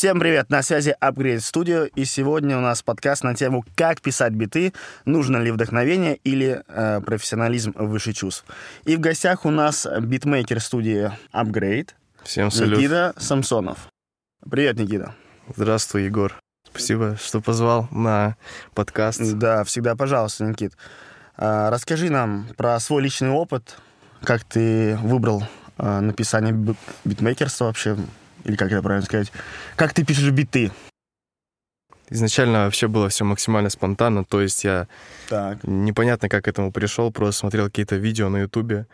Всем привет, на связи Upgrade Studio, и сегодня у нас подкаст на тему «Как писать биты, нужно ли вдохновение или э, профессионализм выше чувств». И в гостях у нас битмейкер студии Upgrade Всем салют. Никита Самсонов. Привет, Никита. Здравствуй, Егор. Спасибо, что позвал на подкаст. Да, всегда пожалуйста, Никит. А, расскажи нам про свой личный опыт, как ты выбрал а, написание бит- битмейкерства вообще, или как это правильно сказать, как ты пишешь биты. Изначально вообще было все максимально спонтанно, то есть я Так. непонятно как к этому пришел, просто смотрел какие-то видео на Ютубе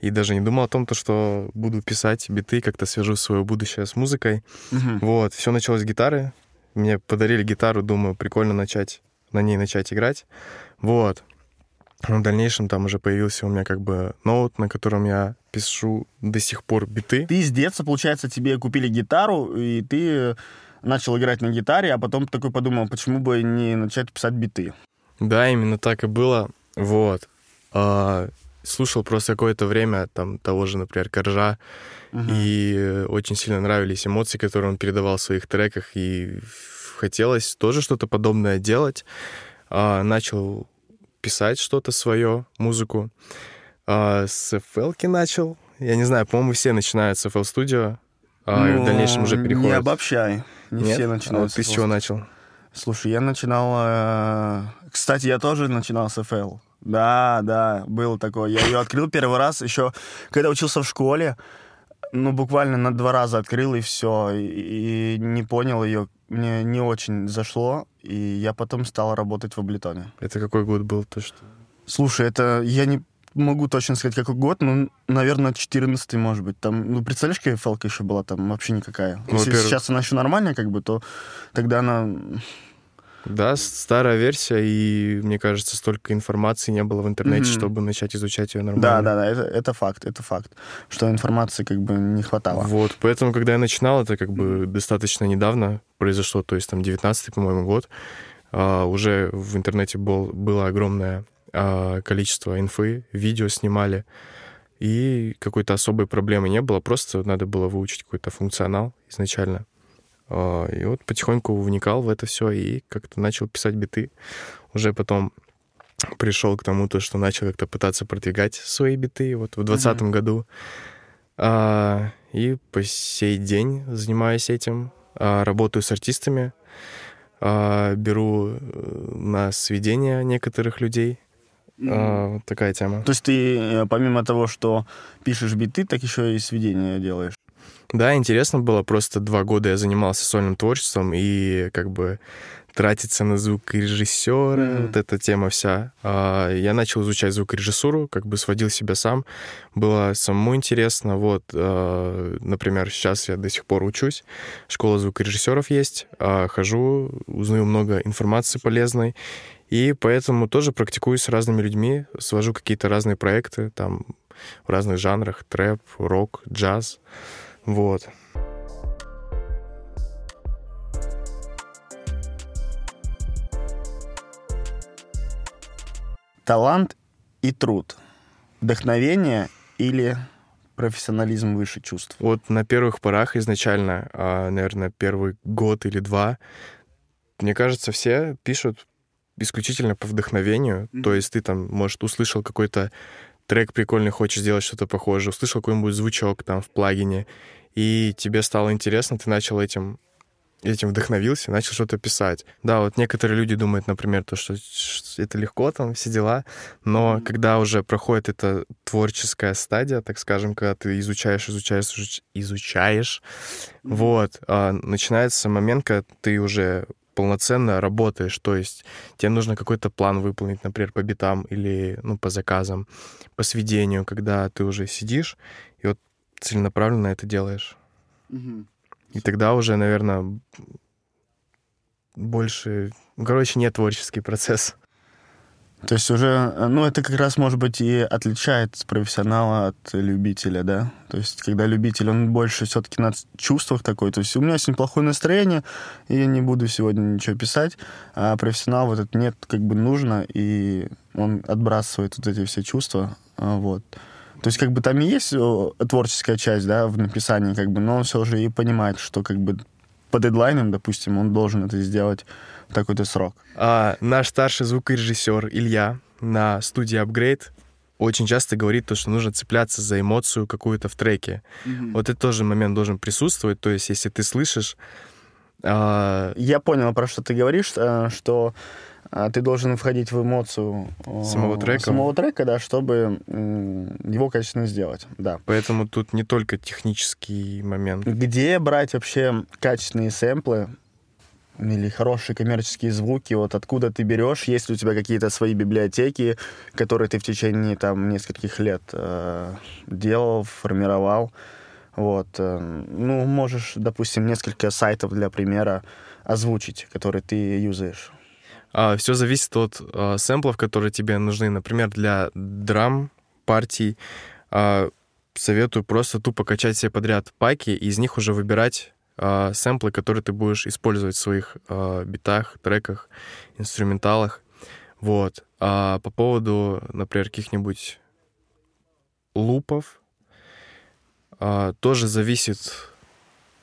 и даже не думал о том, то, что буду писать биты, как-то свяжу свое будущее с музыкой. Мгм. Вот, все началось с гитары. Мне подарили гитару, думаю, прикольно начать на ней начать играть. Вот. В дальнейшем там уже появился у меня как бы ноут, на котором я пишу до сих пор биты. Ты с детства, получается, тебе купили гитару, и ты начал играть на гитаре, а потом такой подумал, почему бы не начать писать биты. Да, именно так и было. Вот. А, слушал просто какое-то время там того же, например, Коржа, Мгм. и э, очень сильно нравились эмоции, которые он передавал в своих треках, и хотелось тоже что-то подобное делать. А, начал писать что-то свое, музыку. А, с FL начал. Я не знаю, по-моему, все начинают с FL Studio, а, и в Ну, дальнейшем уже Не переходят. обобщай. Не Нет? все А начинают. вот ты с чего начал? Слушай, я начинал... э, Кстати, я тоже начинал с FL. Да, да, было такое. Я ее открыл первый раз еще, когда учился в школе. Ну, буквально на два раза открыл, и все. И, и не понял ее. Мне не очень зашло. И я потом стал работать в Аблетоне. Это какой год был? То, что... Слушай, это я не могу точно сказать, какой год, но, наверное, 14 может быть. Там, ну, представляешь, какая фэлка еще была там? Вообще никакая. Ну, Если во-первых- сейчас она еще нормальная, как бы, то тогда она... Да, старая версия, и мне кажется, столько информации не было в интернете, Мгм. чтобы начать изучать ее нормально. Да, да, да, это, это факт, это факт. Что информации как бы не хватало. Вот, поэтому, когда я начинал, это как бы достаточно недавно произошло, то есть там 19-й, по-моему, год, а, уже в интернете был, было огромное а, количество инфы, видео снимали, и какой-то особой проблемы не было, просто надо было выучить какой-то функционал изначально. А, И вот потихоньку вникал в это все и как-то начал писать биты. Уже потом пришел к тому, то, что начал как-то пытаться продвигать свои биты вот в 2020 году. А, и по сей день занимаюсь этим. А, работаю с артистами, а, беру э, на сведения некоторых людей. А, вот такая тема. То есть ты, э, помимо того, что пишешь биты, так еще и сведения делаешь. Да, интересно было. Просто два года я занимался сольным творчеством, и как бы тратиться на звукорежиссера, Мгм. вот эта тема вся. А, Я начал изучать звукорежиссуру, как бы сводил себя сам. Было самому интересно. Вот, а, например, сейчас я до сих пор учусь. Школа звукорежиссеров есть. а, Хожу, узнаю много информации полезной. И поэтому тоже практикуюсь с разными людьми, свожу какие-то разные проекты, там, в разных жанрах, трэп, рок, джаз. Вот. Талант и труд. Вдохновение или профессионализм выше чувств. Вот на первых порах изначально, а, наверное, первый год или два, мне кажется, все пишут исключительно по вдохновению. Мгм. То есть ты там, может, услышал какой-то трек прикольный, хочешь сделать что-то похожее, услышал какой-нибудь звучок там в плагине, и тебе стало интересно, ты начал этим этим вдохновился, начал что-то писать. Да, вот некоторые люди думают, например, то, что это легко, там, все дела, но Мгм. когда уже проходит эта творческая стадия, так скажем, когда ты изучаешь, изучаешь, изуч- изучаешь, вот, а, начинается момент, когда ты уже полноценно работаешь, то есть тебе нужно какой-то план выполнить, например, по битам или, ну, по заказам, по сведению, когда ты уже сидишь целенаправленно это делаешь. И тогда уже, наверное, больше... Короче, не творческий процесс. То есть уже, э, ну, это как раз, может быть, и отличает профессионала от любителя, да? То есть, когда любитель, он больше все-таки на чувствах такой. То есть, у меня сегодня плохое настроение, и я не буду сегодня ничего писать, а профессионал вот это нет, как бы нужно, и он отбрасывает вот эти все чувства, а, вот. То есть, как бы там и есть о, творческая часть, да, в написании, как бы, но он все же и понимает, что, как бы, по дедлайнам, допустим, он должен это сделать в такой-то срок. А, наш старший звукорежиссер Илья на студии Upgrade очень часто говорит то, что нужно цепляться за эмоцию какую-то в треке. Mm-hmm. Вот это тоже момент должен присутствовать. То есть, если ты слышишь... А... Я понял, про что ты говоришь, э, что ты должен входить в эмоцию э, самого трека, самого трека да, чтобы его качественно сделать. Да. Поэтому тут не только технический момент. Где брать вообще качественные сэмплы или хорошие коммерческие звуки, вот откуда ты берешь, есть ли у тебя какие-то свои библиотеки, которые ты в течение там нескольких лет э, делал, формировал, вот, э, ну, можешь, допустим, несколько сайтов для примера озвучить, которые ты юзаешь. А, все зависит от а, сэмплов, которые тебе нужны. Например, для драм партий а, советую просто тупо качать себе подряд паки и из них уже выбирать сэмплы, которые ты будешь использовать в своих битах, треках, инструменталах. Вот. А по поводу, например, каких-нибудь лупов, тоже зависит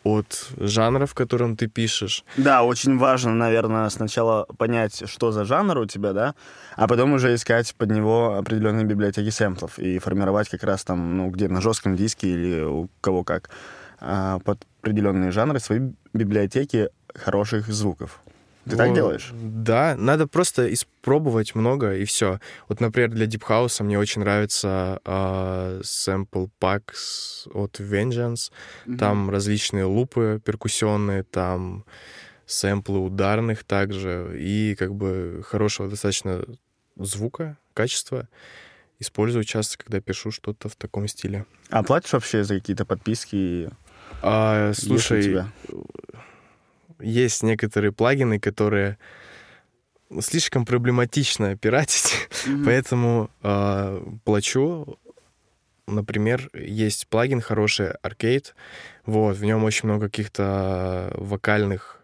от жанра, в котором ты пишешь. Да, очень важно, наверное, сначала понять, что за жанр у тебя, да, а потом уже искать под него определенные библиотеки сэмплов и формировать как раз там, ну, где на жестком диске или у кого как, а, под определенные жанры свои библиотеки хороших звуков. Ты так делаешь? Да, надо просто испробовать много, и все. Вот, например, для Deep House мне очень нравится э, Sample Packs от Vengeance. Mm-hmm. Там различные лупы перкуссионные, там сэмплы ударных также, и как бы хорошего достаточно звука, качества. Использую часто, когда пишу что-то в таком стиле. А платишь вообще за какие-то подписки? А, слушай, есть некоторые плагины, которые слишком проблематично пиратить, mm-hmm. поэтому э, плачу. Например, есть плагин хороший, Arcade. Вот, в нем очень много каких-то вокальных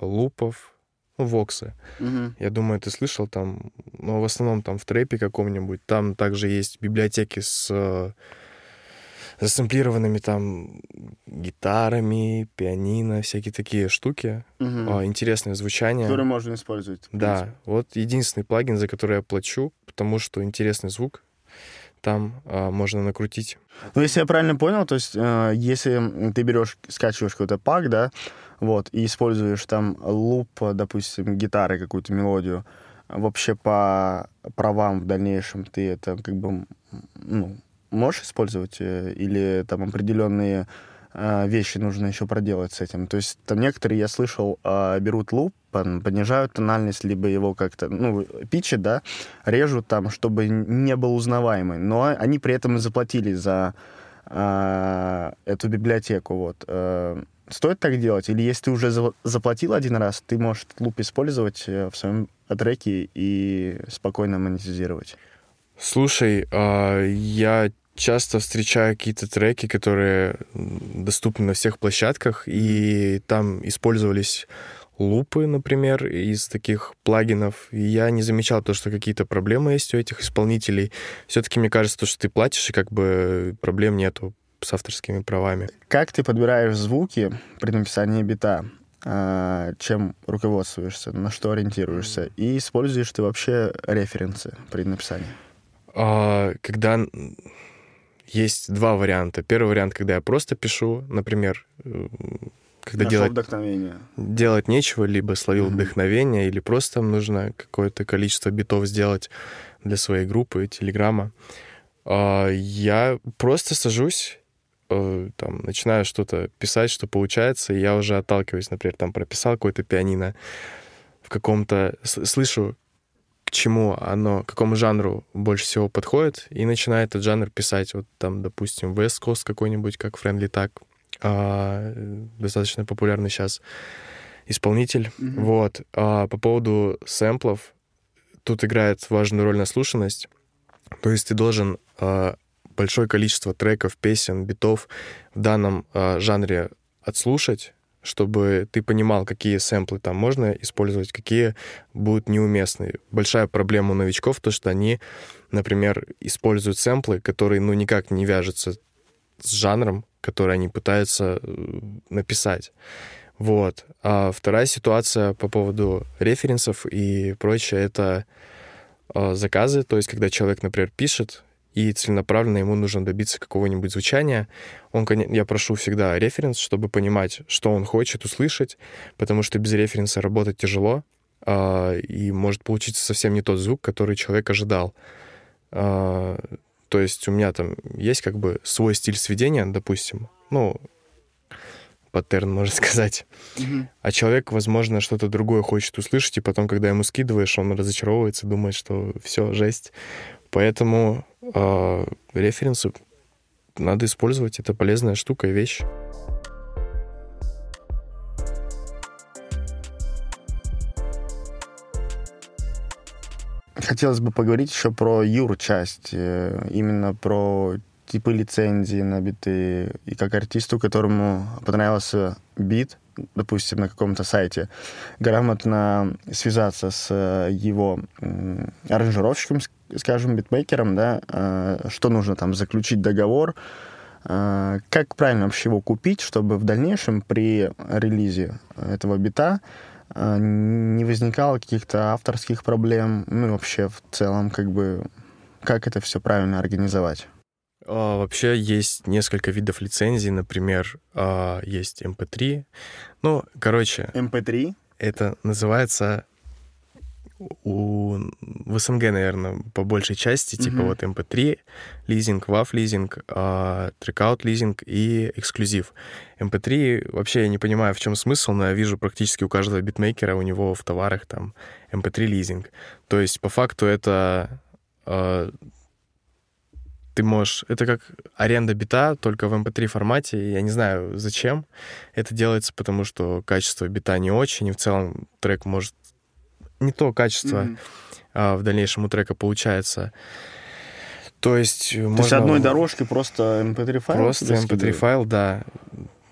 лупов, ну, воксы. Mm-hmm. Я думаю, ты слышал там, но ну, в основном там в трэпе каком-нибудь. Там также есть библиотеки с засэмплированными там гитарами, пианино, всякие такие штуки. Угу. Интересное звучание. Которые можно использовать. Да, вот единственный плагин, за который я плачу, потому что интересный звук там а, можно накрутить. Ну, если я правильно понял, то есть, э, если ты берешь, скачиваешь какой-то пак, да, вот, и используешь там луп, допустим, гитары, какую-то мелодию, вообще по правам в дальнейшем ты это как бы, ну, можешь использовать, э, или там определенные э, вещи нужно еще проделать с этим. То есть там некоторые, я слышал, э, берут луп, понижают тональность, либо его как-то, ну, питчат, да, режут там, чтобы не был узнаваемый. Но они при этом и заплатили за э, эту библиотеку, вот. Стоит так делать? Или если ты уже заплатил один раз, ты можешь луп использовать в своем треке и спокойно монетизировать? Слушай, я часто встречаю какие-то треки, которые доступны на всех площадках, и там использовались лупы, например, из таких плагинов. И я не замечал то, что какие-то проблемы есть у этих исполнителей. Все-таки мне кажется, то, что ты платишь, и как бы проблем нету с авторскими правами. Как ты подбираешь звуки при написании бита? А, чем руководствуешься, на что ориентируешься? И используешь ты вообще референсы при написании? А, когда есть два варианта. Первый вариант, когда я просто пишу, например, э, когда делать, вдохновение. делать нечего, либо словил mm-hmm. вдохновение, или просто нужно какое-то количество битов сделать для своей группы, телеграмма. А, я просто сажусь, э, там, начинаю что-то писать, что получается, и я уже отталкиваюсь, например, там прописал какое-то пианино в каком-то... Слышу чему оно, какому жанру больше всего подходит, и начинает этот жанр писать. Вот там, допустим, West Coast какой-нибудь, как Friendly Tag, а, достаточно популярный сейчас исполнитель. Mm-hmm. Вот. А по поводу сэмплов, тут играет важную роль наслушанность. То есть ты должен а, большое количество треков, песен, битов в данном а, жанре отслушать, чтобы ты понимал, какие сэмплы там можно использовать, какие будут неуместны. Большая проблема у новичков то, что они, например, используют сэмплы, которые ну никак не вяжутся с жанром, который они пытаются э, написать. Вот. А вторая ситуация по поводу референсов и прочее, это э, заказы, то есть когда человек, например, пишет, и целенаправленно ему нужно добиться какого-нибудь звучания, он, я прошу всегда референс, чтобы понимать, что он хочет услышать, потому что без референса работать тяжело, э, и может получиться совсем не тот звук, который человек ожидал. Э, то есть у меня там есть как бы свой стиль сведения, допустим, ну, паттерн, можно сказать. Mm-hmm. А человек, возможно, что-то другое хочет услышать, и потом, когда ему скидываешь, он разочаровывается, думает, что все, жесть. Поэтому э, референсы надо использовать, это полезная штука и вещь. Хотелось бы поговорить еще про юр-часть, э, именно про типы лицензии на биты, и как артисту, которому понравился бит, допустим, на каком-то сайте, грамотно связаться с э, его аранжировщиком, скажем, битмейкером, да, э, что нужно там заключить договор, э, как правильно вообще его купить, чтобы в дальнейшем при релизе этого бита не возникало каких-то авторских проблем, ну и вообще в целом как бы как это все правильно организовать. А, вообще есть несколько видов лицензий, например, а, есть MP3. Ну, короче... MP3? Это называется у, в СНГ, наверное, по большей части, mm-hmm. типа вот MP3 лизинг, WAV лизинг, а, трекаут лизинг и эксклюзив. MP3 вообще я не понимаю, в чем смысл, но я вижу практически у каждого битмейкера у него в товарах там MP3 лизинг. То есть по факту это а, ты можешь... Это как аренда бита, только в MP3 эм формате. Я не знаю, зачем это делается, потому что качество бита не очень, и в целом трек может... Не то качество mm-hmm. а, в дальнейшем у трека получается. То есть... То можно... есть одной дорожки просто MP3 эм файл? Просто MP3 эм файл, да.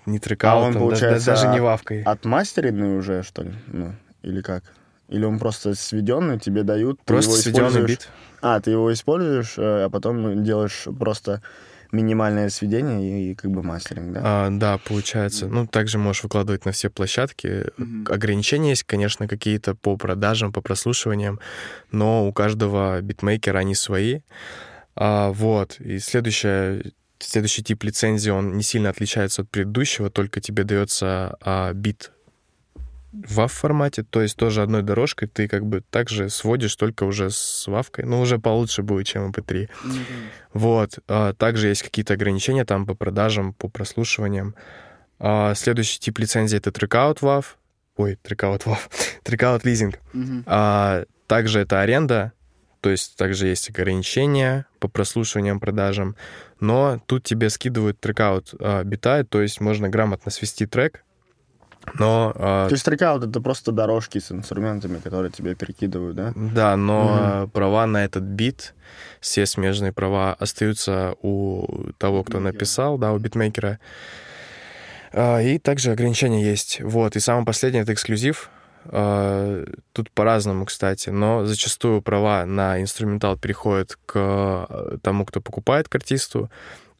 Не трекаутом, а он, получается, даже, даже не вавкой. Отмастеренный уже, что ли? Ну, или как? Или он просто сведенный, тебе дают, просто сведенный бит. А, ты его используешь, э, а потом делаешь просто минимальное сведение и, и как бы мастеринг, да? А, да, получается. Ну, также можешь выкладывать на все площадки. Mm-hmm. Ограничения есть, конечно, какие-то по продажам, по прослушиваниям, но у каждого битмейкера они свои. А, вот. И следующее, следующий тип лицензии, он не сильно отличается от предыдущего, только тебе дается а, бит WAV формате, то есть тоже одной дорожкой ты как бы также сводишь только уже с вавкой, но уже получше будет, чем MP3. Mm-hmm. Вот. А, также есть какие-то ограничения там по продажам, по прослушиваниям. А, следующий тип лицензии — это трекаут WAV. Ой, трекаут WAV. трекаут лизинг. Mm-hmm. А, также это аренда, то есть также есть ограничения по прослушиваниям, продажам, но тут тебе скидывают трекаут а, бита, то есть можно грамотно свести трек, но, э, То есть трекаут — это просто дорожки с инструментами, которые тебе перекидывают, да? Да, но угу. права на этот бит, все смежные права остаются у того, кто написал, да, у битмейкера. А, и также ограничения есть. Вот. И самое последнее — это эксклюзив. А, тут по-разному, кстати, но зачастую права на инструментал переходят к тому, кто покупает к артисту,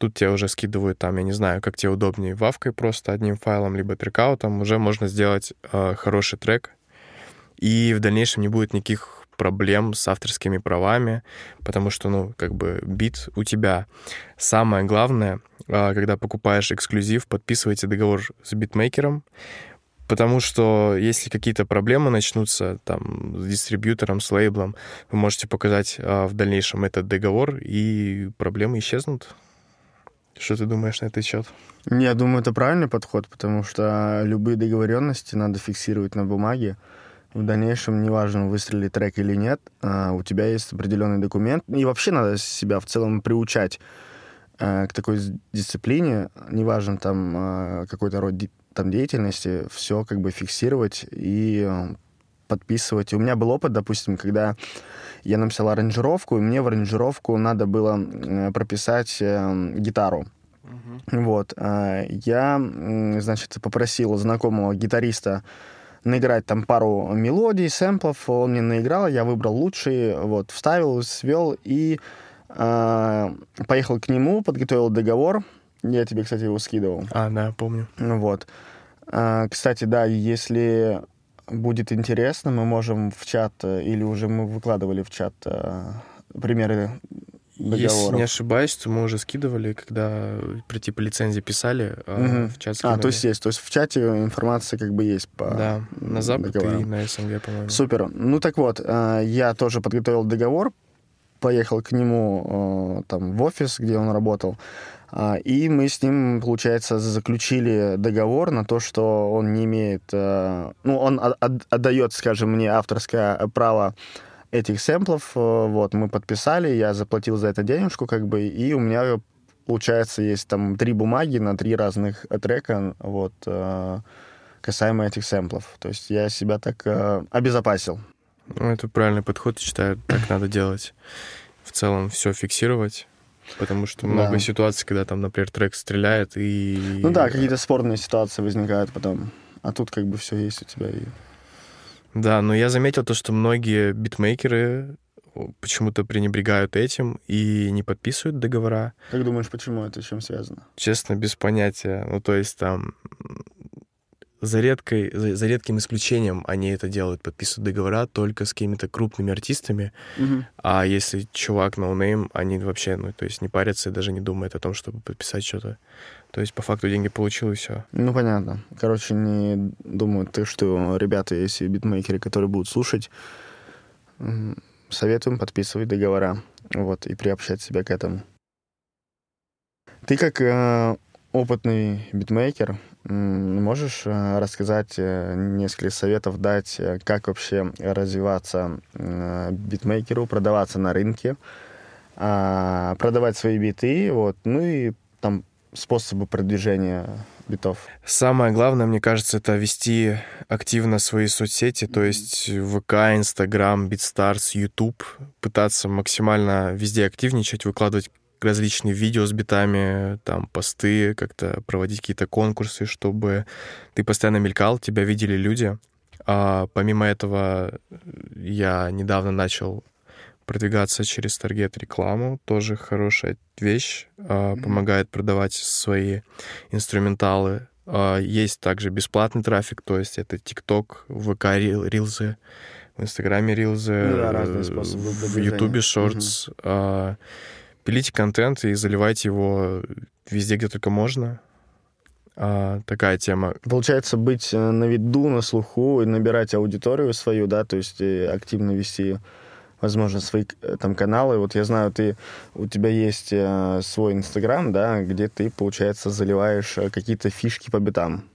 Тут тебе уже скидывают там, я не знаю, как тебе удобнее, вавкой просто одним файлом, либо трекаутом, уже можно сделать э, хороший трек. И в дальнейшем не будет никаких проблем с авторскими правами, потому что, ну, как бы бит у тебя. Самое главное, э, когда покупаешь эксклюзив, подписывайте договор с битмейкером, Потому что если какие-то проблемы начнутся там с дистрибьютором, с лейблом, вы можете показать а, в дальнейшем этот договор, и проблемы исчезнут. Что ты думаешь на этот счет? Я думаю, это правильный подход, потому что любые договоренности надо фиксировать на бумаге. В дальнейшем, неважно, выстрелит трек или нет, а, у тебя есть определенный документ. И вообще надо себя в целом приучать а, к такой дисциплине, неважно там а, какой-то род там, деятельности, все как бы фиксировать и подписывать. И у меня был опыт, допустим, когда я написал аранжировку, и мне в аранжировку надо было э, прописать э, гитару. Uh-huh. Вот. Э, я, значит, попросил знакомого гитариста наиграть там пару мелодий, сэмплов. Он мне наиграл, я выбрал лучшие, вот, вставил, свел и э, поехал к нему, подготовил договор. Я тебе, кстати, его скидывал. А, да, помню. Вот. А, кстати, да, если будет интересно, мы можем в чат, э, или уже мы выкладывали в чат э, примеры договоров. Если не ошибаюсь, то мы уже скидывали, когда про типа лицензии писали, угу. в чат скинули. А, то есть есть. То есть в чате информация как бы есть по Да, на Запад договорам. и на СНГ, по-моему. Супер. Ну так вот, я тоже подготовил договор, поехал к нему там в офис, где он работал. А, и мы с ним, получается, заключили договор на то, что он не имеет... Э, ну, он отдает, скажем, мне авторское право этих сэмплов. Э, вот, мы подписали, я заплатил за это денежку, как бы, и у меня, получается, есть там три бумаги на три разных трека, вот, э, касаемо этих сэмплов. То есть я себя так обезопасил. Ну, это правильный подход, считаю, так надо делать. В целом все фиксировать, Потому что много да. ситуаций, когда там, например, трек стреляет и... Ну да, какие-то спорные ситуации возникают потом. А тут как бы все есть у тебя. И... Да, но я заметил то, что многие битмейкеры почему-то пренебрегают этим и не подписывают договора. Как думаешь, почему это, с чем связано? Честно, без понятия. Ну, то есть там за, редкой, за, за редким исключением они это делают, подписывают договора только с какими-то крупными артистами. Угу. А если чувак no name, но они вообще, ну, то есть не парятся и даже не думают о том, чтобы подписать что-то. То есть по факту деньги получил и все. Ну, понятно. Короче, не думают ты, что ребята, если битмейкеры, которые будут слушать, советуем подписывать договора. Вот, и приобщать себя к этому. Ты как э, опытный битмейкер, Можешь э, рассказать э, несколько советов, дать, э, как вообще развиваться битмейкеру, продаваться на рынке, а, продавать свои биты, вот, ну и там способы продвижения битов? Самое главное, мне кажется, это вести активно свои соцсети, то есть ВК, Инстаграм, BeatStars, Ютуб, пытаться максимально везде активничать, выкладывать различные видео с битами, там, посты, как-то проводить какие-то конкурсы, чтобы ты постоянно мелькал, тебя видели люди. А помимо этого, я недавно начал продвигаться через таргет рекламу, тоже хорошая вещь, mm-hmm. помогает продавать свои инструменталы. А, есть также бесплатный трафик, то есть это TikTok, ВК рилзы, в Инстаграме рилзы, ну, да, способы в Ютубе шортс. Mm-hmm пилите контент и заливайте его везде, где только можно. А, такая тема. Получается, быть э, на виду, на слуху и набирать аудиторию свою, да, то есть активно вести, возможно, свои э, там каналы. Вот я знаю, ты, у тебя есть э, свой Инстаграм, да, где ты, получается, заливаешь какие-то фишки по битам.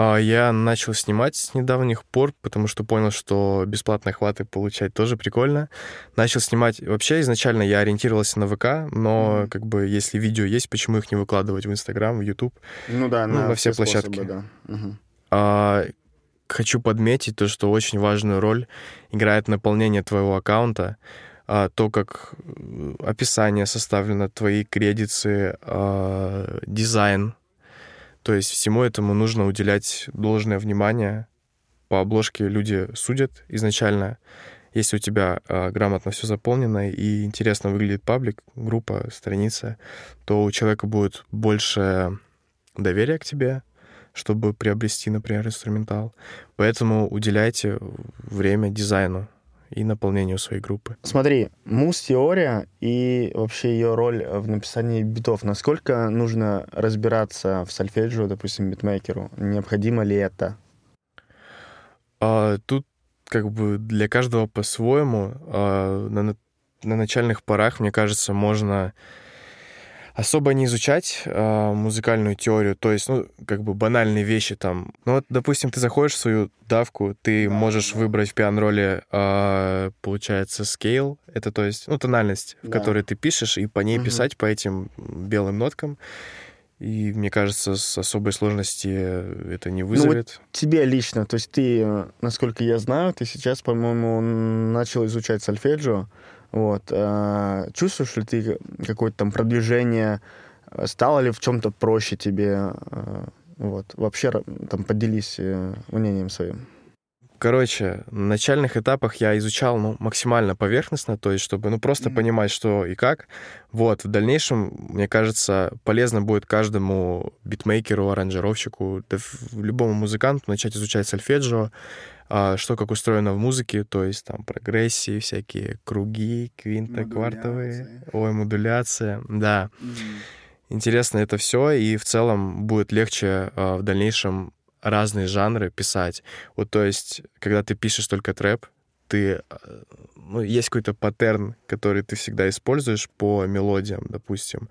А, я начал снимать с недавних пор, потому что понял, что бесплатные охваты получать тоже прикольно. Начал снимать... Вообще, изначально я ориентировался на ВК, но как бы если видео есть, почему их не выкладывать в Инстаграм, в Ютуб? Ну да, ну, на во все, все площадки. Способы, да. Угу. А, хочу подметить то, что очень важную роль играет наполнение твоего аккаунта, а, то, как э, описание составлено, твои кредиты, а, дизайн то есть всему этому нужно уделять должное внимание. По обложке люди судят изначально. Если у тебя э, грамотно все заполнено и интересно выглядит паблик, группа, страница, то у человека будет больше доверия к тебе, чтобы приобрести, например, инструментал. Поэтому уделяйте время дизайну и наполнению своей группы. Смотри, муз-теория и вообще ее роль в написании битов. Насколько нужно разбираться в сольфеджио, допустим, битмейкеру? Необходимо ли это? А, тут как бы для каждого по-своему. А, на, на начальных порах, мне кажется, можно особо не изучать э, музыкальную теорию, то есть, ну, как бы банальные вещи там. Ну, вот, допустим, ты заходишь в свою давку, ты да, можешь да. выбрать в пиан-роле, э, получается, scale, это то есть, ну, тональность, да. в которой ты пишешь, и по ней угу. писать по этим белым ноткам. И мне кажется, с особой сложности это не вызовет. Ну, вот тебе лично, то есть ты, насколько я знаю, ты сейчас, по-моему, начал изучать сольфеджио. Вот. Э, чувствуешь ли ты какое-то там продвижение? Стало ли в чем-то проще тебе? Э, вот. Вообще, там, поделись э, мнением своим. Короче, на начальных этапах я изучал ну, максимально поверхностно, то есть чтобы ну, просто mm-hmm. понимать, что и как. Вот, в дальнейшем, мне кажется, полезно будет каждому битмейкеру, аранжировщику, да любому музыканту начать изучать сольфеджио, а, что как устроено в музыке, то есть там прогрессии, всякие круги, квинтоквартовые, ой, модуляция, да. Mm-hmm. Интересно это все, и в целом будет легче а, в дальнейшем разные жанры писать. Вот то есть, когда ты пишешь только трэп, ты, э, ну, есть какой-то паттерн, который ты всегда используешь по мелодиям, допустим.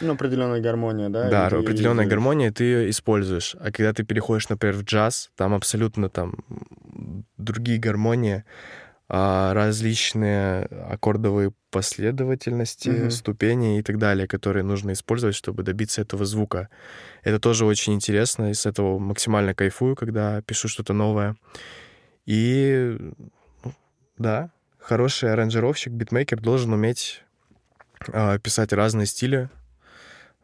Ну, определенная гармония, да? Да, определенная гармония, ты ее используешь. А когда ты переходишь, например, в джаз, там абсолютно там другие гармонии, а, различные аккордовые последовательности, mm-hmm. ступени и так далее, которые нужно использовать, чтобы добиться этого звука. Это тоже очень интересно, и с этого максимально кайфую, когда пишу что-то новое. И ну, да, хороший аранжировщик, битмейкер должен уметь э, писать разные стили,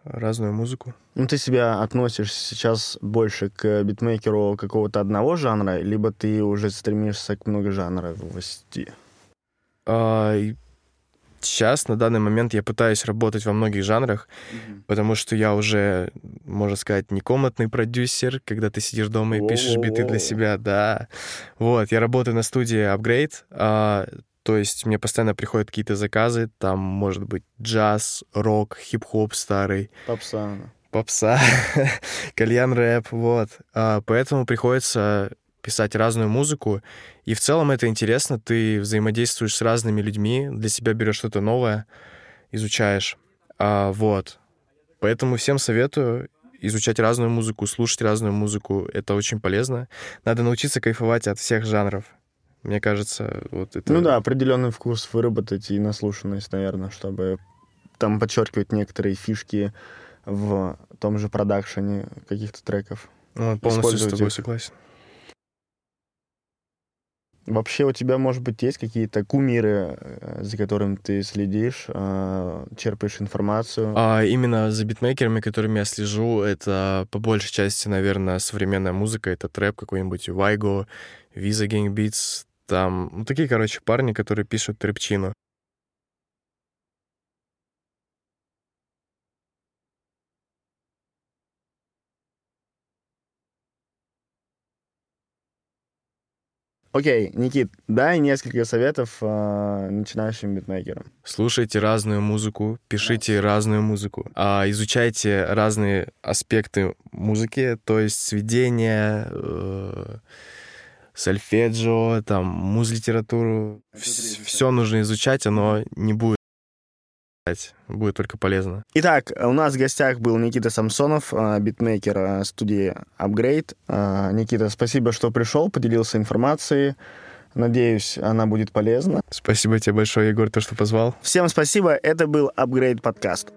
разную музыку. Ну, ты себя относишь сейчас больше к битмейкеру какого-то одного жанра, либо ты уже стремишься к многожанровости? А, сейчас, на данный момент, я пытаюсь работать во многих жанрах, mm-hmm. потому что я уже, можно сказать, не комнатный продюсер, когда ты сидишь дома и пишешь биты для себя, да. Вот, я работаю на студии Upgrade, а, то есть мне постоянно приходят какие-то заказы, там может быть джаз, рок, хип-хоп старый. Попса. Попса, кальян рэп, вот. А, поэтому приходится писать разную музыку. И в целом это интересно, ты взаимодействуешь с разными людьми, для себя берешь что-то новое, изучаешь. А, вот. Поэтому всем советую изучать разную музыку, слушать разную музыку. Это очень полезно. Надо научиться кайфовать от всех жанров. Мне кажется, вот это... Ну да, определенный вкус выработать и наслушанность, наверное, чтобы там подчеркивать некоторые фишки в том же продакшене каких-то треков. Ну, полностью с тобой их. согласен. Вообще у тебя, может быть, есть какие-то кумиры, э, за которыми ты следишь, э, черпаешь информацию? А именно за битмейкерами, которыми я слежу, это по большей части, наверное, современная музыка. Это трэп какой-нибудь Вайго, Visa Gang Beats, там, ну, такие, короче, парни, которые пишут трепчину. Окей, Никит, дай несколько советов э, начинающим битмейкерам. Слушайте разную музыку, пишите yes. разную музыку, а, изучайте разные аспекты музыки, то есть сведения, э, сольфеджио, там, муз-литературу. Все нужно изучать, оно не будет будет только полезно. Итак, у нас в гостях был Никита Самсонов, а, битмейкер а, студии Upgrade. А, Никита, спасибо, что пришел, поделился информацией. Надеюсь, она будет полезна. Спасибо тебе большое, Егор, то, что позвал. Всем спасибо. Это был Upgrade подкаст.